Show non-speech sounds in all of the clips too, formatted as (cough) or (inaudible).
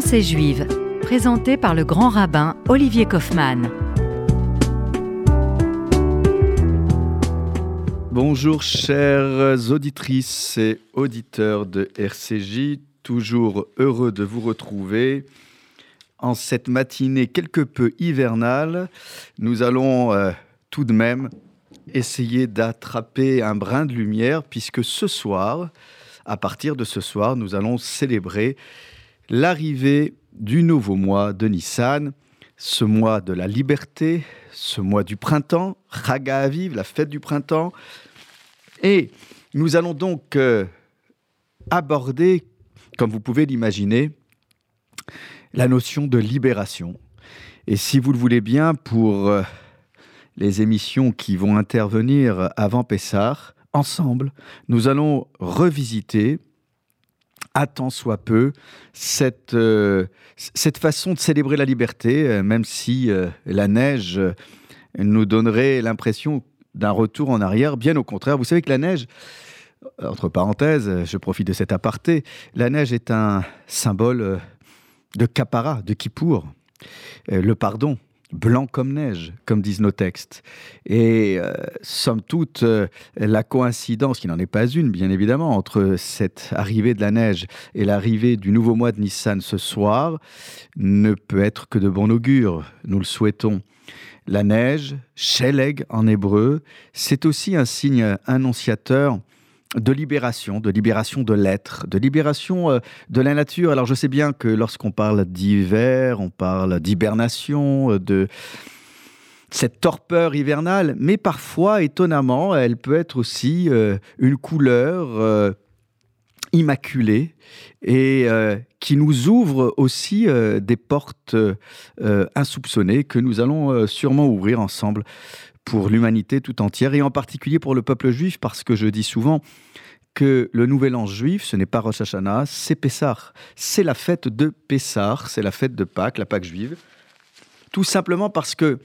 Pensée juive, présentée par le grand rabbin Olivier Kaufmann. Bonjour chères auditrices et auditeurs de RCJ, toujours heureux de vous retrouver. En cette matinée quelque peu hivernale, nous allons euh, tout de même essayer d'attraper un brin de lumière puisque ce soir, à partir de ce soir, nous allons célébrer l'arrivée du nouveau mois de Nissan, ce mois de la liberté, ce mois du printemps, Chaga Aviv, la fête du printemps. Et nous allons donc euh, aborder, comme vous pouvez l'imaginer, la notion de libération. Et si vous le voulez bien, pour euh, les émissions qui vont intervenir avant Pessah, ensemble, nous allons revisiter à tant soit peu cette, euh, cette façon de célébrer la liberté, euh, même si euh, la neige nous donnerait l'impression d'un retour en arrière. Bien au contraire, vous savez que la neige, entre parenthèses, je profite de cet aparté, la neige est un symbole de capara, de kippour, le pardon blanc comme neige, comme disent nos textes. Et euh, somme toute, euh, la coïncidence, qui n'en est pas une, bien évidemment, entre cette arrivée de la neige et l'arrivée du nouveau mois de Nissan ce soir, ne peut être que de bon augure. Nous le souhaitons. La neige, sheleg en hébreu, c'est aussi un signe annonciateur de libération, de libération de l'être, de libération euh, de la nature. Alors je sais bien que lorsqu'on parle d'hiver, on parle d'hibernation, euh, de cette torpeur hivernale, mais parfois, étonnamment, elle peut être aussi euh, une couleur immaculée et qui nous ouvre aussi des portes insoupçonnées que nous allons sûrement ouvrir ensemble pour l'humanité tout entière, et en particulier pour le peuple juif, parce que je dis souvent que le nouvel an juif, ce n'est pas Rosh Hashanah, c'est Pessah. C'est la fête de Pessah, c'est la fête de Pâques, la Pâque juive. Tout simplement parce que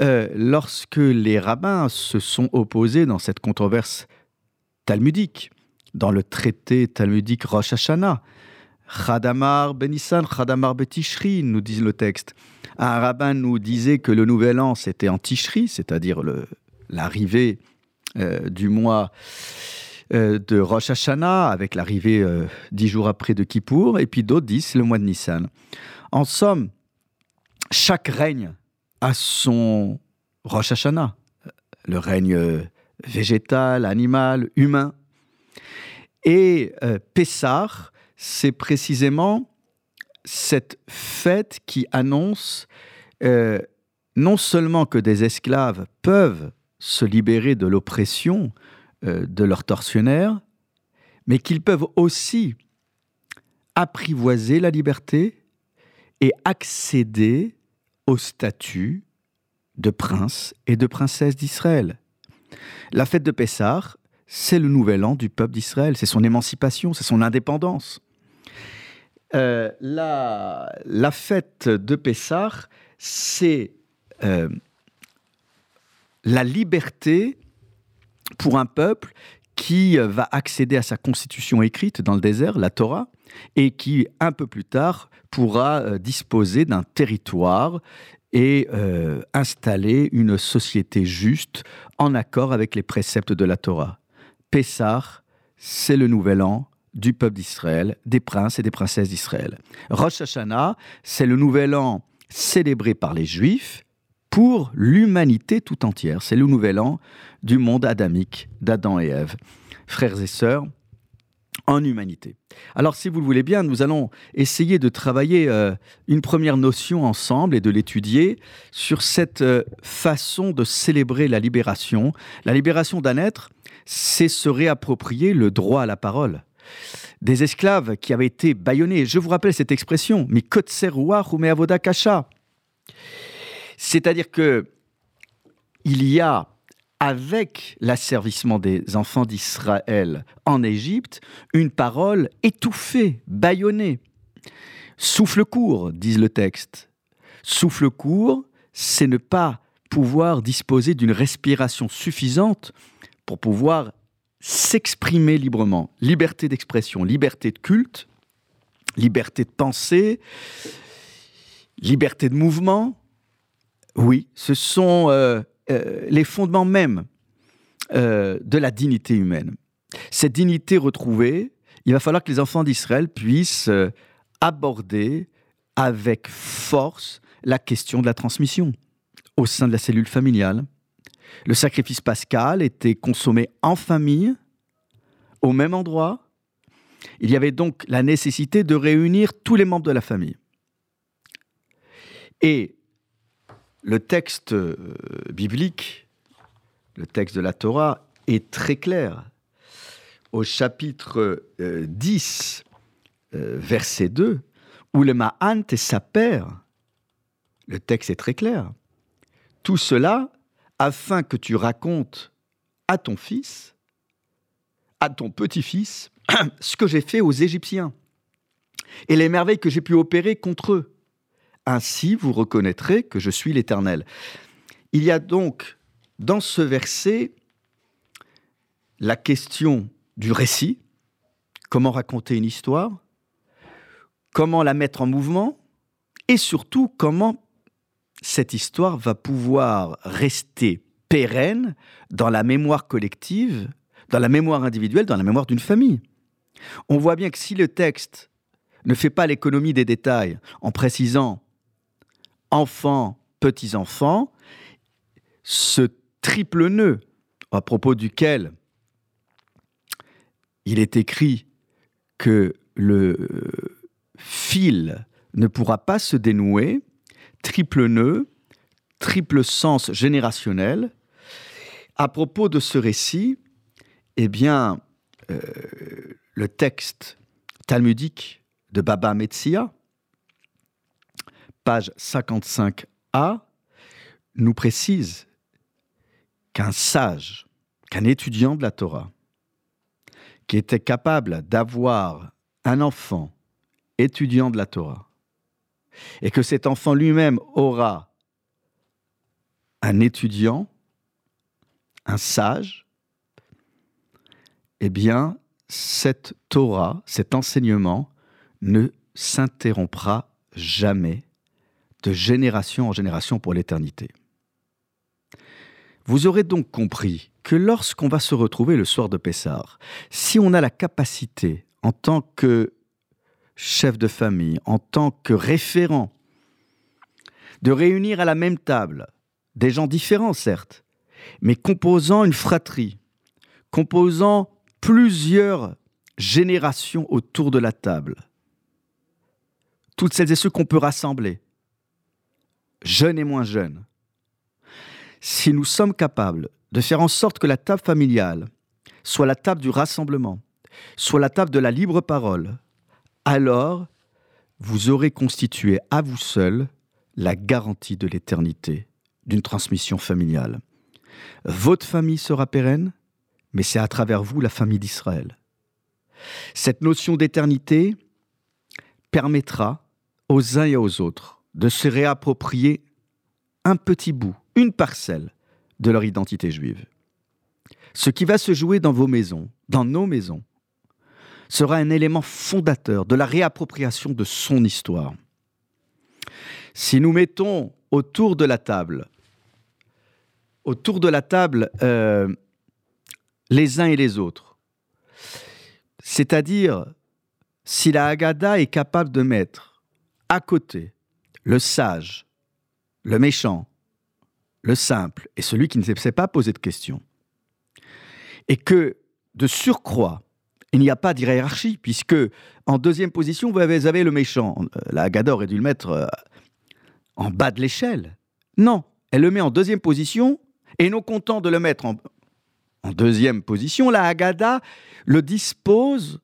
euh, lorsque les rabbins se sont opposés dans cette controverse talmudique, dans le traité talmudique Rosh Hashanah, Chadamar Benissan, Chadamar Betishri, nous dit le texte. Un rabbin nous disait que le nouvel an, c'était en Tishri, c'est-à-dire l'arrivée euh, du mois euh, de Rosh Hashanah, avec l'arrivée euh, dix jours après de Kippour, et puis d'autres disent le mois de Nissan. En somme, chaque règne a son Rosh Hashanah, le règne végétal, animal, humain. Et Pessah, c'est précisément cette fête qui annonce euh, non seulement que des esclaves peuvent se libérer de l'oppression euh, de leurs tortionnaires, mais qu'ils peuvent aussi apprivoiser la liberté et accéder au statut de prince et de princesse d'Israël. La fête de Pessah, c'est le nouvel an du peuple d'Israël, c'est son émancipation, c'est son indépendance. Euh, la, fête de Pessah, c'est euh, la liberté pour un peuple qui va accéder à sa constitution écrite dans le désert, la Torah, et qui, un peu plus tard, pourra euh, disposer d'un territoire et installer une société juste en accord avec les préceptes de la Torah. Pessah, c'est le nouvel an, du peuple d'Israël, des princes et des princesses d'Israël. Rosh Hashanah, c'est le nouvel an célébré par les Juifs pour l'humanité tout entière. C'est le nouvel an du monde adamique d'Adam et Ève. Frères et sœurs, en humanité. Alors si vous le voulez bien, nous allons essayer de travailler euh, une première notion ensemble et de l'étudier sur cette euh, façon de célébrer la libération. La libération d'un être, c'est se réapproprier le droit à la parole des esclaves qui avaient été bâillonnés. Je vous rappelle cette expression, mi ou avoda kasha. C'est-à-dire que il y a, avec l'asservissement des enfants d'Israël en Égypte, une parole étouffée, bâillonnée. Souffle court, disent le texte. Souffle court, c'est ne pas pouvoir disposer d'une respiration suffisante pour pouvoir s'exprimer librement, liberté d'expression, liberté de culte, liberté de penser, liberté de mouvement. Oui, ce sont euh, euh, les fondements même euh, de la dignité humaine. Cette dignité retrouvée, il va falloir que les enfants d'Israël puissent aborder avec force la question de la transmission au sein de la cellule familiale. Le sacrifice pascal était consommé en famille, au même endroit. Il y avait donc la nécessité de réunir tous les membres de la famille. Et le texte euh, biblique, le texte de la Torah, est très clair. Au chapitre 10, euh, euh, verset 2, où le Ma'an et sa père, le texte est très clair. Tout cela afin que tu racontes à ton fils, à ton petit-fils, (clears throat) ce que j'ai fait aux Égyptiens et les merveilles que j'ai pu opérer contre eux. Ainsi vous reconnaîtrez que je suis l'Éternel. Il y a donc dans ce verset la question du récit, comment raconter une histoire, comment la mettre en mouvement, et surtout comment cette histoire va pouvoir rester pérenne dans la mémoire collective, dans la mémoire individuelle, dans la mémoire d'une famille. On voit bien que si le texte ne fait pas l'économie des détails en précisant enfants, petits-enfants, ce triple nœud à propos duquel il est écrit que le fil ne pourra pas se dénouer, triple nœud, triple sens générationnel. À propos de ce récit, eh bien, euh, le texte talmudique de Baba Metsia, page 55a, nous précise qu'un sage, qu'un étudiant de la Torah, qui était capable d'avoir un enfant étudiant de la Torah, et que cet enfant lui-même aura un étudiant, un sage, eh bien, cette Torah, cet enseignement, ne s'interrompra jamais de génération en génération pour l'éternité. Vous aurez donc compris que lorsqu'on va se retrouver le soir de Pessah, si on a la capacité, en tant que chef de famille, en tant que référent, de réunir à la même table des gens différents, certes, mais composant une fratrie, composant plusieurs générations autour de la table. Toutes celles et ceux qu'on peut rassembler, jeunes et moins jeunes. Si nous sommes capables de faire en sorte que la table familiale soit la table du rassemblement, soit la table de la libre parole, alors vous aurez constitué à vous seul la garantie de l'éternité d'une transmission familiale. Votre famille sera pérenne, mais c'est à travers vous la famille d'Israël. Cette notion d'éternité permettra aux uns et aux autres de se réapproprier un petit bout, une parcelle de leur identité juive. Ce qui va se jouer dans vos maisons, dans nos maisons, sera un élément fondateur de la réappropriation de son histoire. Si nous mettons autour de la table, euh, les uns et les autres, c'est-à-dire si la Haggadah est capable de mettre à côté le sage, le méchant, le simple et celui qui ne sait pas poser de questions, et que de surcroît, il n'y a pas d'hierarchie, puisque en deuxième position, vous avez, le méchant. Euh, la Gador aurait dû le mettre euh, en bas de l'échelle. Non, elle le met en deuxième position, et non content de le mettre en, deuxième position, la Haggadah le dispose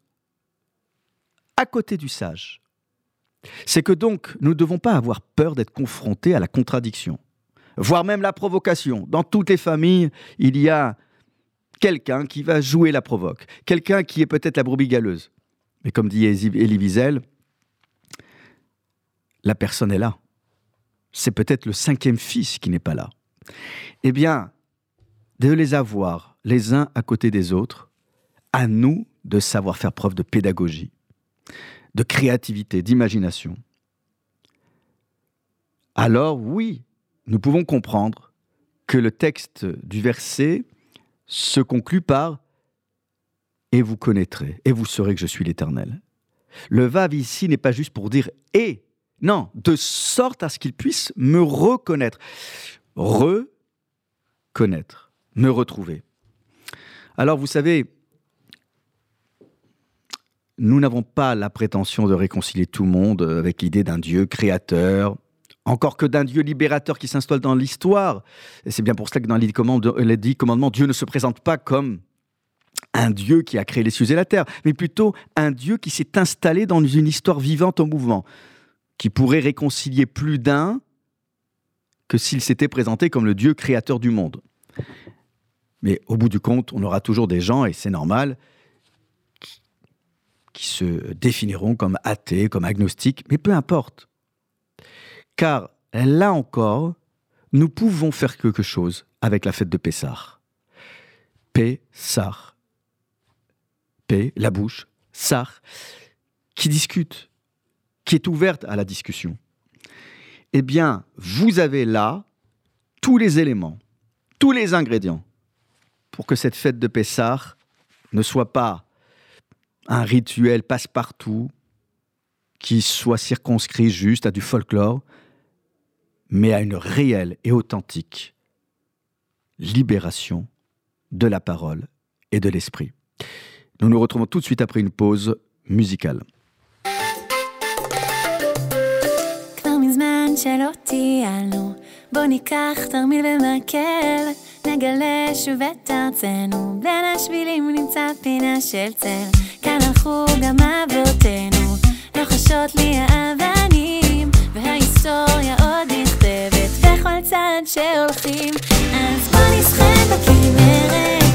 à côté du sage. C'est que donc, nous ne devons pas avoir peur d'être confrontés à la contradiction, voire même la provocation. Dans toutes les familles, il y a quelqu'un qui va jouer la provoque, quelqu'un qui est peut-être la brebis galeuse. Mais comme dit Elie Wiesel, la personne est là. C'est peut-être le cinquième fils qui n'est pas là. Eh bien, de les avoir les uns à côté des autres, à nous de savoir faire preuve de pédagogie, de créativité, d'imagination, alors oui, nous pouvons comprendre que le texte du verset se conclut par et vous connaîtrez, et vous saurez que je suis l'Éternel. Le vav ici n'est pas juste pour dire et, non, de sorte à ce qu'il puisse me reconnaître. Reconnaître, me retrouver. Alors vous savez, nous n'avons pas la prétention de réconcilier tout le monde avec l'idée d'un Dieu créateur, encore que d'un Dieu libérateur qui s'installe dans l'histoire. Et c'est bien pour cela que dans les dix commandements, Dieu ne se présente pas comme un Dieu qui a créé les cieux et la terre, mais plutôt un Dieu qui s'est installé dans une histoire vivante en mouvement, qui pourrait réconcilier plus d'un que s'il s'était présenté comme le Dieu créateur du monde. Mais au bout du compte, on aura toujours des gens, et c'est normal, qui se définiront comme athées, comme agnostiques, mais peu importe. Car là encore, nous pouvons faire quelque chose avec la fête de Pessah. Pessah. P, la bouche, Sar, qui discute, qui est ouverte à la discussion. Eh bien, vous avez là tous les éléments, tous les ingrédients pour que cette fête de Pessah ne soit pas un rituel passe-partout qui soit circonscrit juste à du folklore, mais à une réelle et authentique libération de la parole et de l'esprit. Nous nous retrouvons tout de suite après une pause musicale. שלא טיילנו, בוא ניקח תרמיל ומקל, נגלה שוב את ארצנו, בין השבילים נמצא פינה של צל, כאן הלכו גם אבותינו, לוחשות לי האבנים, וההיסטוריה שהולכים, אז בוא נשחה בכנרת,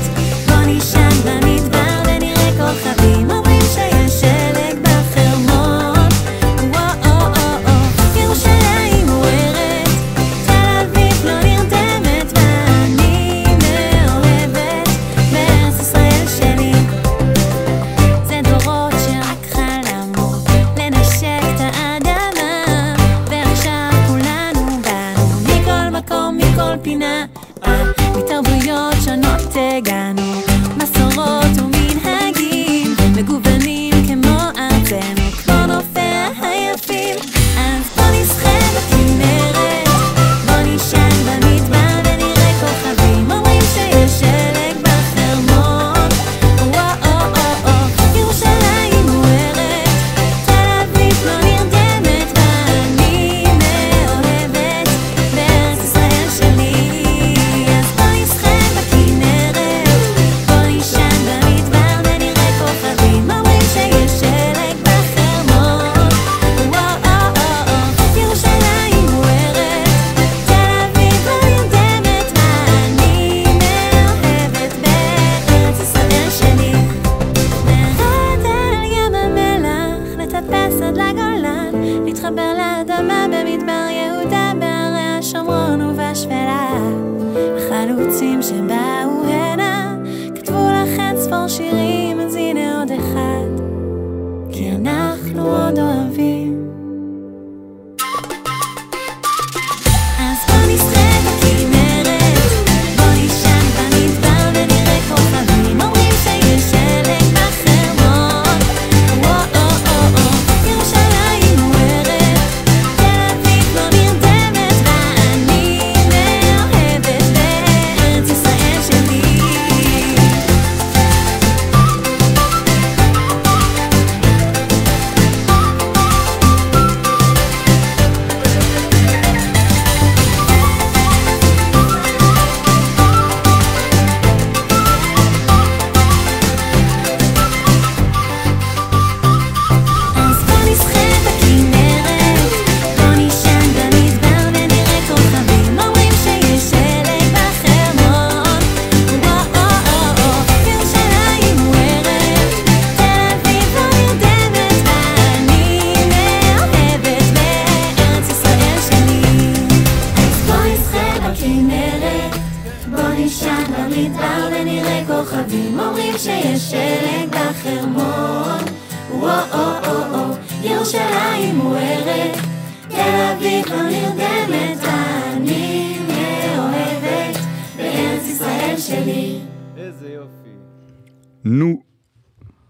Nous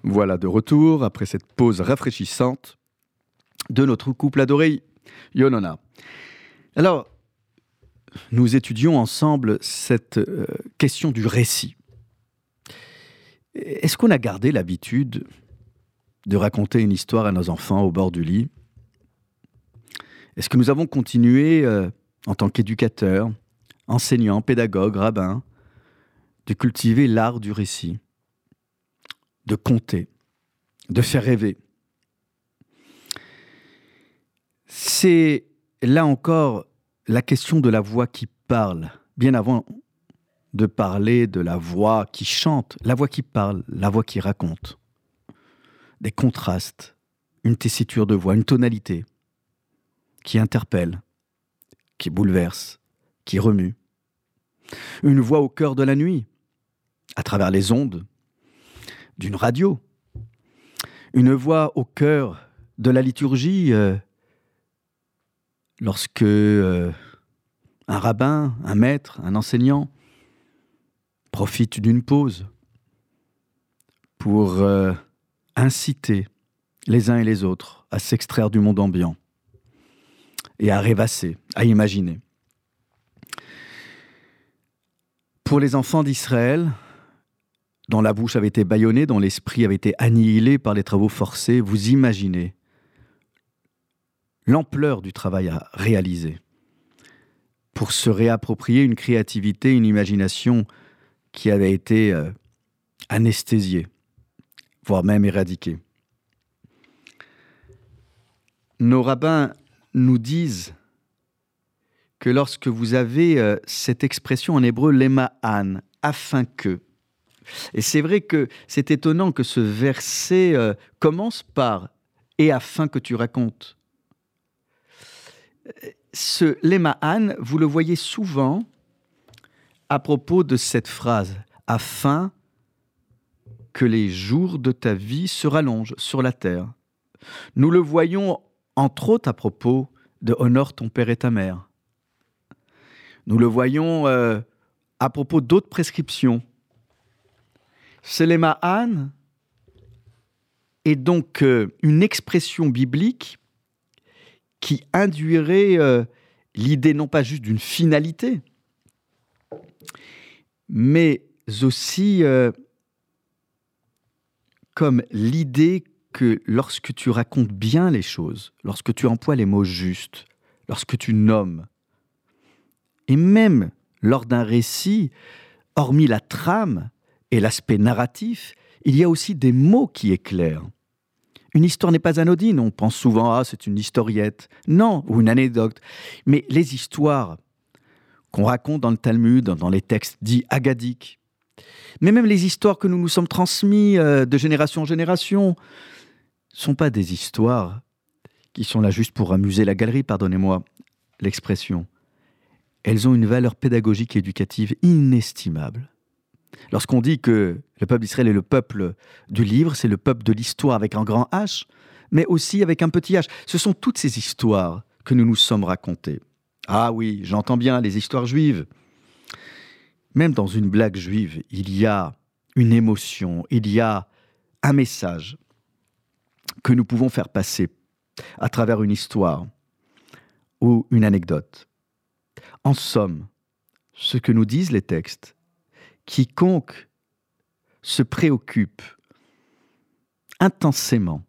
voilà de retour après cette pause rafraîchissante de notre couple adoré Yonona. Alors, nous étudions ensemble cette euh, question du récit. Est-ce qu'on a gardé l'habitude de raconter une histoire à nos enfants au bord du lit? Est-ce que nous avons continué, euh, en tant qu'éducateurs, enseignants, pédagogues, rabbins, de cultiver l'art du récit, de compter, de faire rêver C'est là encore la question de la voix qui parle, bien avant de parler de la voix qui chante, la voix qui parle, la voix qui raconte. Des contrastes, une tessiture de voix, une tonalité qui interpelle, qui bouleverse, qui remue. Une voix au cœur de la nuit, à travers les ondes d'une radio. Une voix au cœur de la liturgie euh, lorsque euh, un rabbin, un maître, un enseignant profite d'une pause pour euh, inciter les uns et les autres à s'extraire du monde ambiant et à rêvasser, à imaginer. Pour les enfants d'Israël, dont la bouche avait été bâillonnée, dont l'esprit avait été annihilé par les travaux forcés, vous imaginez l'ampleur du travail à réaliser pour se réapproprier une créativité, une imagination qui avait été euh, anesthésiée, voire même éradiquée. Nos rabbins nous disent que lorsque vous avez euh, cette expression en hébreu lema'an, afin que, et c'est vrai que c'est étonnant que ce verset euh, commence par et afin que tu racontes ce lema'an, vous le voyez souvent à propos de cette phrase, afin que les jours de ta vie se rallongent sur la terre. Nous le voyons entre autres à propos de honore ton père et ta mère. Nous le voyons euh, à propos d'autres prescriptions. Ce lema'an est donc euh, une expression biblique qui induirait euh, l'idée non pas juste d'une finalité, mais aussi euh, comme l'idée que lorsque tu racontes bien les choses, lorsque tu emploies les mots justes, lorsque tu nommes, et même lors d'un récit, hormis la trame et l'aspect narratif, il y a aussi des mots qui éclairent. Une histoire n'est pas anodine. On pense souvent, ah, c'est une historiette. Non, ou une anecdote. Mais les histoires qu'on raconte dans le Talmud, dans les textes dits agadiques, mais même les histoires que nous nous sommes transmises euh, de génération en génération, sont pas des histoires qui sont là juste pour amuser la galerie, pardonnez-moi l'expression. Elles ont une valeur pédagogique et éducative inestimable. Lorsqu'on dit que le peuple d'Israël est le peuple du livre, c'est le peuple de l'histoire avec un grand H, mais aussi avec un petit H. Ce sont toutes ces histoires que nous nous sommes racontées. Ah oui, j'entends bien les histoires juives. Même dans une blague juive, il y a une émotion, il y a un message que nous pouvons faire passer à travers une histoire ou une anecdote. En somme, ce que nous disent les textes, quiconque se préoccupe intensément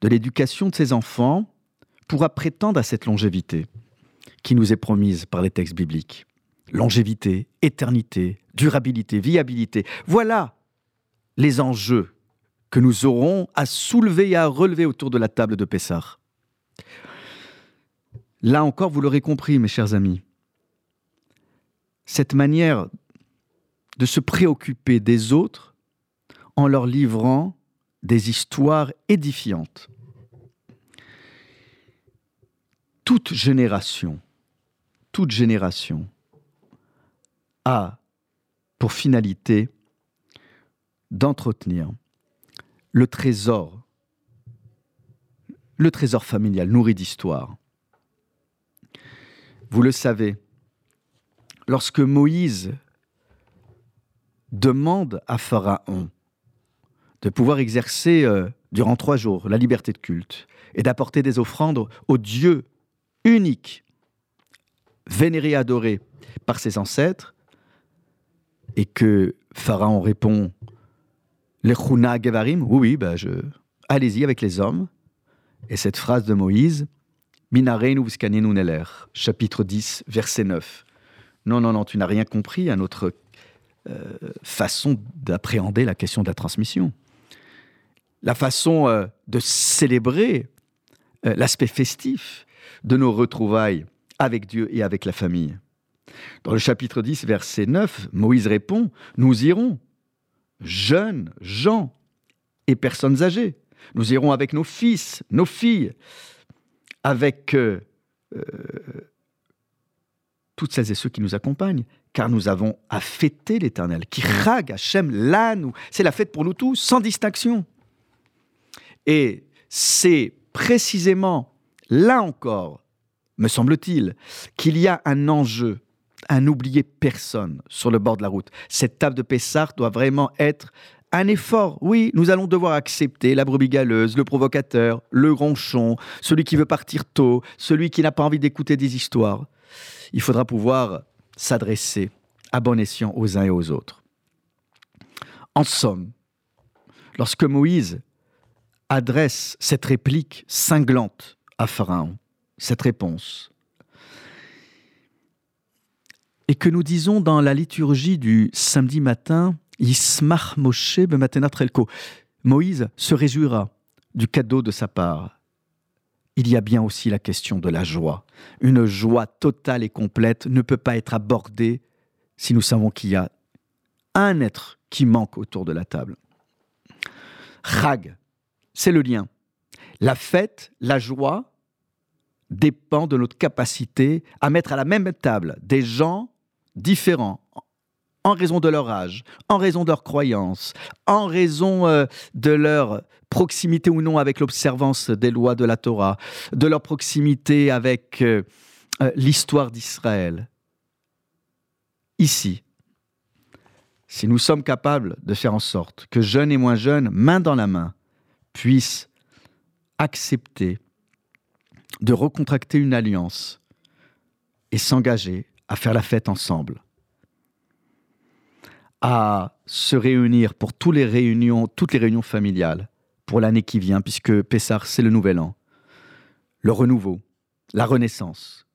de l'éducation de ses enfants pourra prétendre à cette longévité qui nous est promise par les textes bibliques. Longévité, éternité, durabilité, viabilité. Voilà les enjeux que nous aurons à soulever et à relever autour de la table de Pessah. Là encore, vous l'aurez compris, mes chers amis, cette manière de se préoccuper des autres en leur livrant des histoires édifiantes. Toute génération, toute génération a pour finalité d'entretenir le trésor, le trésor familial nourri d'histoire. Vous le savez, lorsque Moïse demande à Pharaon de pouvoir exercer euh, durant trois jours la liberté de culte et d'apporter des offrandes au Dieu unique, vénéré et adoré par ses ancêtres, et que Pharaon répond Les Chuna Gevarim, oui, oui, bah allez-y avec les hommes. Et cette phrase de Moïse, Minareinu Neler, chapitre 10, verset 9. Non, non, non, tu n'as rien compris à notre façon d'appréhender la question de la transmission. La façon euh, de célébrer euh, l'aspect festif de nos retrouvailles avec Dieu et avec la famille. Dans le chapitre 10, verset 9, Moïse répond, Nous irons, jeunes, gens et personnes âgées. Nous irons avec nos fils, nos filles, avec euh, euh, toutes celles et ceux qui nous accompagnent, car nous avons à fêter l'Éternel. Qui rag Hachem, là, nous. C'est la fête pour nous tous, sans distinction. Et c'est précisément là encore, me semble-t-il, qu'il y a un enjeu à n'oublier personne sur le bord de la route. Cette table de Pessard doit vraiment être un effort. Oui, nous allons devoir accepter la brebis galeuse, le provocateur, le ronchon, celui qui veut partir tôt, celui qui n'a pas envie d'écouter des histoires. Il faudra pouvoir s'adresser à bon escient aux uns et aux autres. En somme, lorsque Moïse adresse cette réplique cinglante à Pharaon, cette réponse, et que nous disons dans la liturgie du samedi matin, Moshe. Moïse se réjouira du cadeau de sa part. Il y a bien aussi la question de la joie. Une joie totale et complète ne peut pas être abordée si nous savons qu'il y a un être qui manque autour de la table. Chag, c'est le lien. La fête, la joie dépend de notre capacité à mettre à la même table des gens différents en raison de leur âge, en raison de leurs croyances, en raison euh, de leur proximité ou non avec l'observance des lois de la Torah, de leur proximité avec euh, euh, l'histoire d'Israël. Ici, si nous sommes capables de faire en sorte que jeunes et moins jeunes, main dans la main, puissent accepter de recontracter une alliance et s'engager à faire la fête ensemble, à se réunir pour toutes les réunions, toutes les réunions familiales pour l'année qui vient, puisque Pessar, c'est le nouvel an, le renouveau, la renaissance.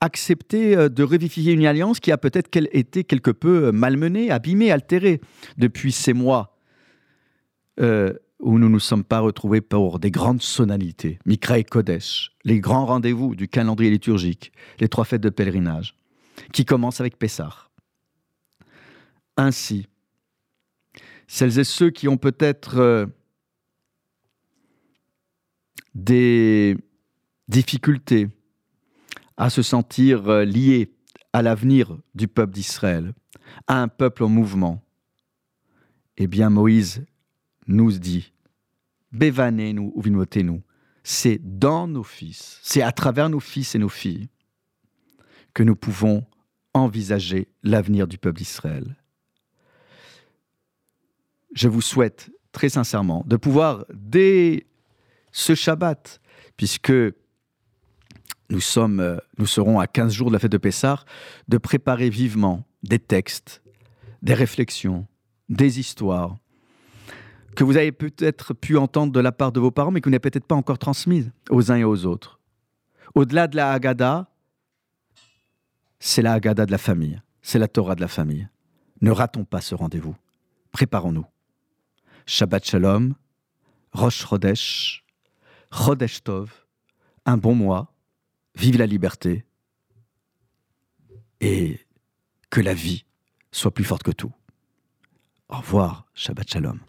Accepter euh, de revivifier une alliance qui a peut-être été quelque peu euh, malmenée, abîmée, altérée depuis ces mois euh, où nous ne nous sommes pas retrouvés pour des grandes sonalités, Mikra et Kodesh, les grands rendez-vous du calendrier liturgique, les trois fêtes de pèlerinage, qui commencent avec Pessah. Ainsi, celles et ceux qui ont peut-être euh, des difficultés à se sentir euh, liés à l'avenir du peuple d'Israël, à un peuple en mouvement, eh bien Moïse nous dit, Bevanenu ou nous c'est dans nos fils, c'est à travers nos fils et nos filles que nous pouvons envisager l'avenir du peuple d'Israël. Je vous souhaite très sincèrement de pouvoir, dès ce Shabbat, puisque nous, sommes, euh, nous serons à 15 jours de la fête de Pessah, de préparer vivement des textes, des réflexions, des histoires, que vous avez peut-être pu entendre de la part de vos parents, mais que vous n'avez peut-être pas encore transmises aux uns et aux autres. Au-delà de la Haggadah, c'est la Haggadah de la famille, c'est la Torah de la famille. Ne ratons pas ce rendez-vous. Préparons-nous. Shabbat Shalom, Rosh Chodesh, Chodesh Tov, un bon mois, vive la liberté et que la vie soit plus forte que tout. Au revoir, Shabbat Shalom.